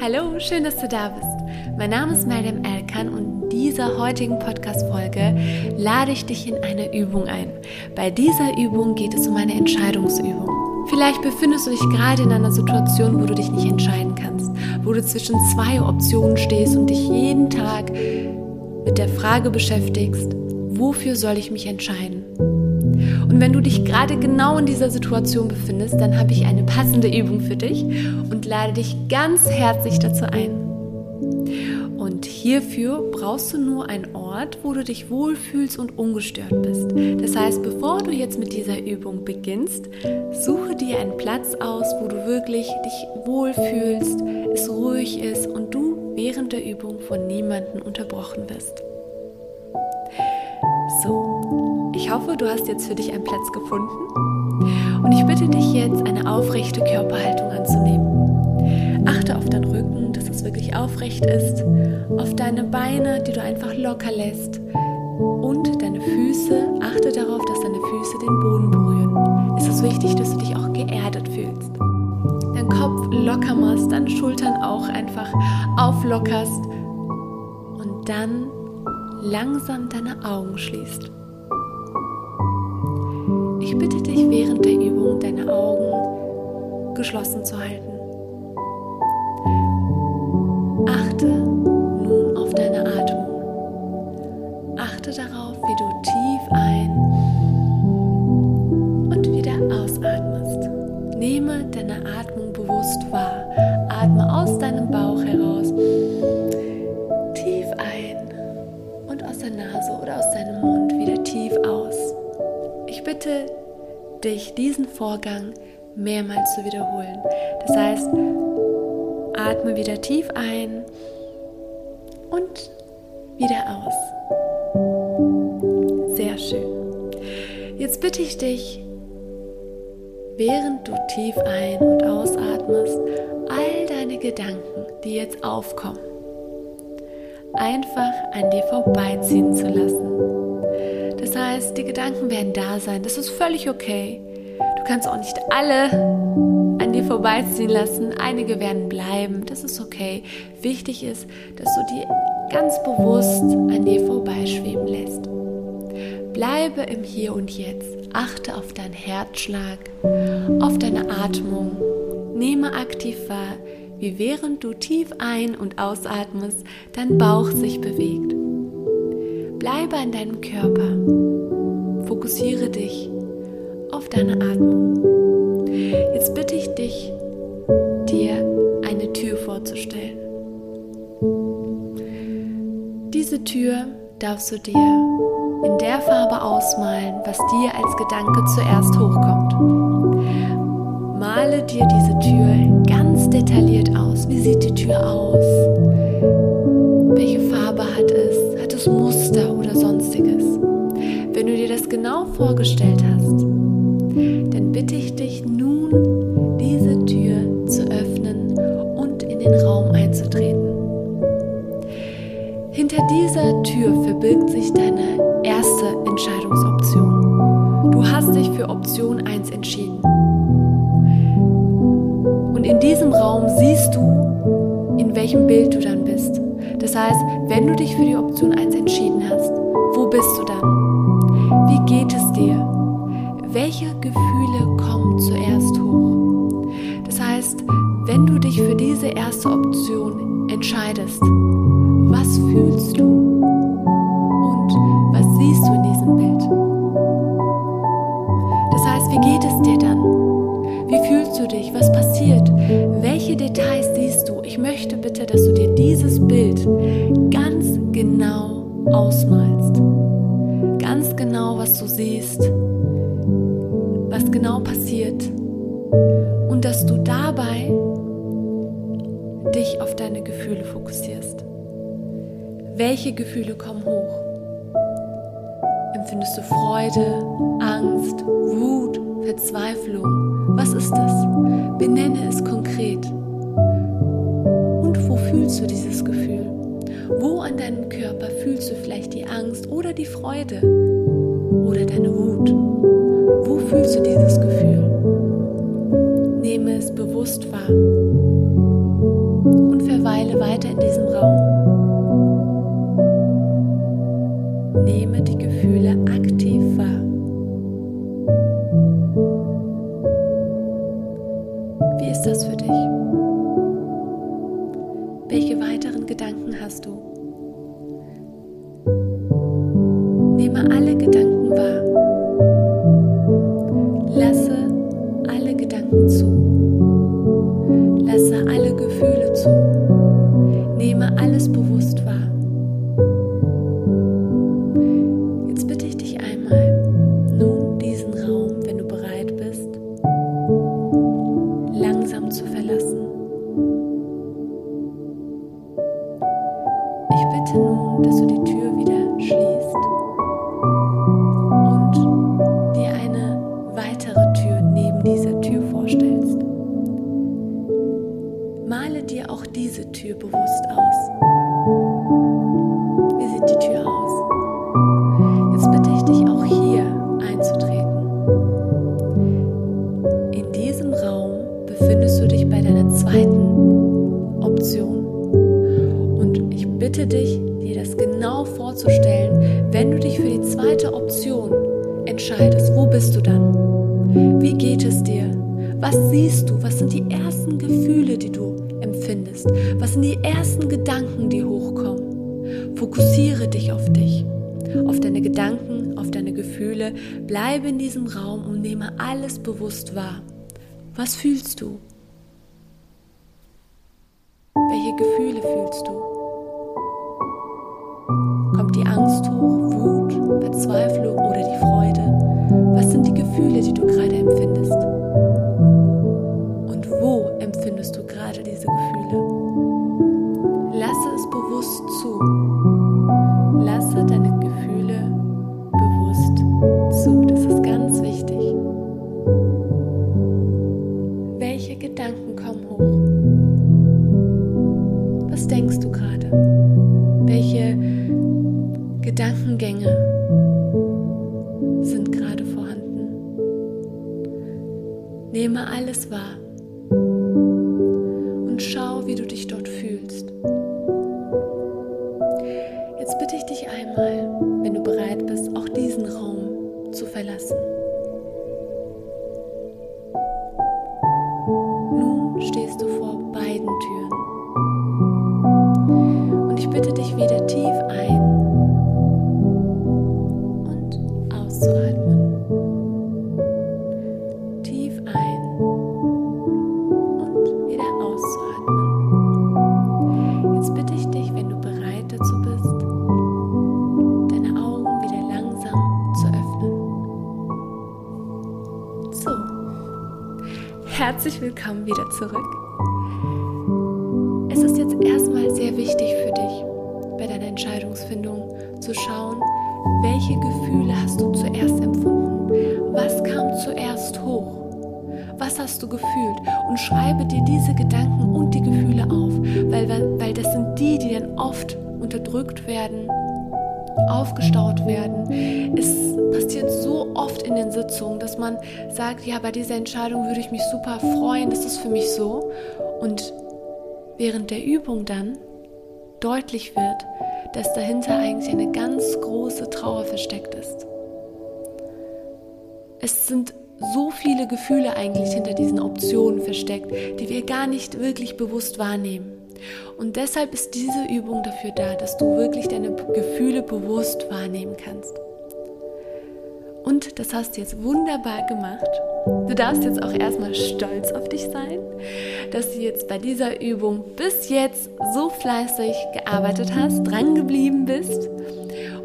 Hallo, schön, dass du da bist. Mein Name ist Mariam Elkan und in dieser heutigen Podcast-Folge lade ich dich in eine Übung ein. Bei dieser Übung geht es um eine Entscheidungsübung. Vielleicht befindest du dich gerade in einer Situation, wo du dich nicht entscheiden kannst, wo du zwischen zwei Optionen stehst und dich jeden Tag mit der Frage beschäftigst, wofür soll ich mich entscheiden? Und wenn du dich gerade genau in dieser Situation befindest, dann habe ich eine passende Übung für dich und lade dich ganz herzlich dazu ein. Und hierfür brauchst du nur einen Ort, wo du dich wohlfühlst und ungestört bist. Das heißt, bevor du jetzt mit dieser Übung beginnst, suche dir einen Platz aus, wo du wirklich dich wohlfühlst, es ruhig ist und du während der Übung von niemandem unterbrochen wirst. Ich hoffe, du hast jetzt für dich einen Platz gefunden. Und ich bitte dich jetzt, eine aufrechte Körperhaltung anzunehmen. Achte auf deinen Rücken, dass es wirklich aufrecht ist, auf deine Beine, die du einfach locker lässt und deine Füße. Achte darauf, dass deine Füße den Boden berühren. Es ist wichtig, dass du dich auch geerdet fühlst. Deinen Kopf locker machst, deine Schultern auch einfach auflockerst und dann langsam deine Augen schließt. Ich bitte dich während der Übung deine Augen geschlossen zu halten. Achte nun auf deine Atmung. Achte darauf, wie du tief ein und wieder ausatmest. Nehme deine Atmung bewusst wahr. Atme aus deinem Bauch heraus tief ein und aus der Nase oder aus deinem Mund wieder tief aus. Ich bitte dich, diesen Vorgang mehrmals zu wiederholen. Das heißt, atme wieder tief ein und wieder aus. Sehr schön. Jetzt bitte ich dich, während du tief ein- und ausatmest, all deine Gedanken, die jetzt aufkommen, einfach an dir vorbeiziehen zu lassen. Das heißt, die Gedanken werden da sein, das ist völlig okay. Du kannst auch nicht alle an dir vorbeiziehen lassen, einige werden bleiben, das ist okay. Wichtig ist, dass du die ganz bewusst an dir vorbeischweben lässt. Bleibe im Hier und Jetzt, achte auf deinen Herzschlag, auf deine Atmung, nehme aktiv wahr, wie während du tief ein- und ausatmest, dein Bauch sich bewegt. Bleibe an deinem Körper. Fokussiere dich auf deine Atmung. Jetzt bitte ich dich, dir eine Tür vorzustellen. Diese Tür darfst du dir in der Farbe ausmalen, was dir als Gedanke zuerst hochkommt. Male dir diese Tür ganz detailliert aus. Wie sieht die Tür aus? Welche Farbe hat es? Hat es Muster vorgestellt hast, dann bitte ich dich nun, diese Tür zu öffnen und in den Raum einzutreten. Hinter dieser Tür verbirgt sich deine erste Entscheidungsoption. Du hast dich für Option 1 entschieden. Und in diesem Raum siehst du, in welchem Bild du dann bist. Das heißt, wenn du dich für die Option 1 entschieden hast, wo bist du dann? Wie geht es? Welche Gefühle kommen zuerst hoch? Das heißt, wenn du dich für diese erste Option entscheidest, was fühlst du? Und was siehst du in diesem Bild? Das heißt, wie geht es dir dann? Wie fühlst du dich? Was passiert? Welche Details siehst du? Ich möchte bitte, dass du dir dieses Bild ganz genau ausmalst. Ganz genau, was du siehst, dich auf deine Gefühle fokussierst. Welche Gefühle kommen hoch? Empfindest du Freude, Angst, Wut, Verzweiflung? Was ist das? Benenne es konkret. Und wo fühlst du dieses Gefühl? Wo an deinem Körper fühlst du vielleicht die Angst oder die Freude oder deine Wut? Ist das für dich? Welche weiteren Gedanken hast du? Nehme alle Gedanken wahr. Lasse alle Gedanken zu. Lasse alle Gefühle zu. Nehme alles bewusst wahr. Bitte dich, dir das genau vorzustellen, wenn du dich für die zweite Option entscheidest. Wo bist du dann? Wie geht es dir? Was siehst du? Was sind die ersten Gefühle, die du empfindest? Was sind die ersten Gedanken, die hochkommen? Fokussiere dich auf dich, auf deine Gedanken, auf deine Gefühle. Bleibe in diesem Raum und nehme alles bewusst wahr. Was fühlst du? Welche Gefühle fühlst du? Kommt die Angst hoch, Wut, Verzweiflung oder die Freude? Was sind die Gefühle, die du gerade empfindest? Gedankengänge sind gerade vorhanden? Nehme alles wahr und schau, wie du dich dort fühlst. Herzlich willkommen wieder zurück. Es ist jetzt erstmal sehr wichtig für dich, bei deiner Entscheidungsfindung zu schauen, welche Gefühle hast du zuerst empfunden? Was kam zuerst hoch? Was hast du gefühlt? Und schreibe dir diese Gedanken und die Gefühle auf, weil, weil das sind die, die dann oft unterdrückt werden, aufgestaut werden. Es passiert so oft in den Sitzungen, dass man sagt, ja, bei dieser Entscheidung würde ich mich super freuen, das ist für mich so. Und während der Übung dann deutlich wird, dass dahinter eigentlich eine ganz große Trauer versteckt ist. Es sind so viele Gefühle eigentlich hinter diesen Optionen versteckt, die wir gar nicht wirklich bewusst wahrnehmen. Und deshalb ist diese Übung dafür da, dass du wirklich deine Gefühle bewusst wahrnehmen kannst. Und das hast du jetzt wunderbar gemacht. Du darfst jetzt auch erstmal stolz auf dich sein, dass du jetzt bei dieser Übung bis jetzt so fleißig gearbeitet hast, dran geblieben bist.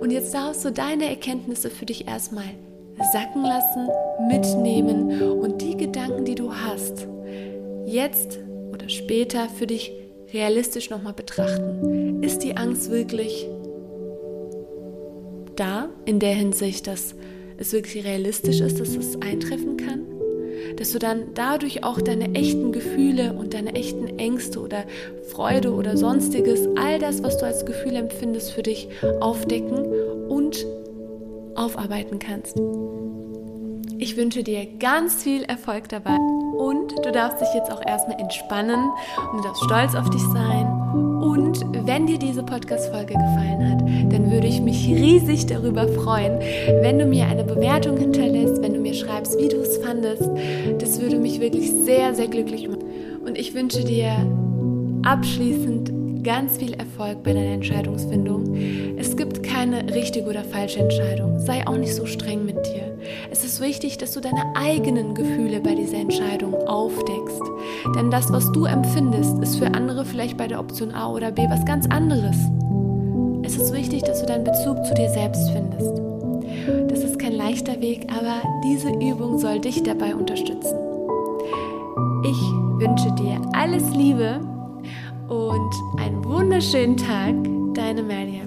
Und jetzt darfst du deine Erkenntnisse für dich erstmal sacken lassen, mitnehmen und die Gedanken, die du hast, jetzt oder später für dich realistisch nochmal betrachten. Ist die Angst wirklich da in der Hinsicht, dass es wirklich realistisch ist, dass es eintreffen kann? Dass du dann dadurch auch deine echten Gefühle und deine echten Ängste oder Freude oder sonstiges, all das, was du als Gefühl empfindest, für dich aufdecken und aufarbeiten kannst. Ich wünsche dir ganz viel Erfolg dabei und du darfst dich jetzt auch erstmal entspannen und du darfst stolz auf dich sein. Und wenn dir diese Podcast-Folge gefallen hat, dann würde ich mich riesig darüber freuen, wenn du mir eine Bewertung hinterlässt, wenn du mir schreibst, wie du es fandest. Das würde mich wirklich sehr, sehr glücklich machen. Und ich wünsche dir abschließend ganz viel Erfolg bei deiner Entscheidungsfindung. Es gibt keine richtige oder falsche Entscheidung. Sei auch nicht so streng mit dir. Es wichtig, dass du deine eigenen Gefühle bei dieser Entscheidung aufdeckst. Denn das, was du empfindest, ist für andere vielleicht bei der Option A oder B was ganz anderes. Es ist wichtig, dass du deinen Bezug zu dir selbst findest. Das ist kein leichter Weg, aber diese Übung soll dich dabei unterstützen. Ich wünsche dir alles Liebe und einen wunderschönen Tag, deine Maria.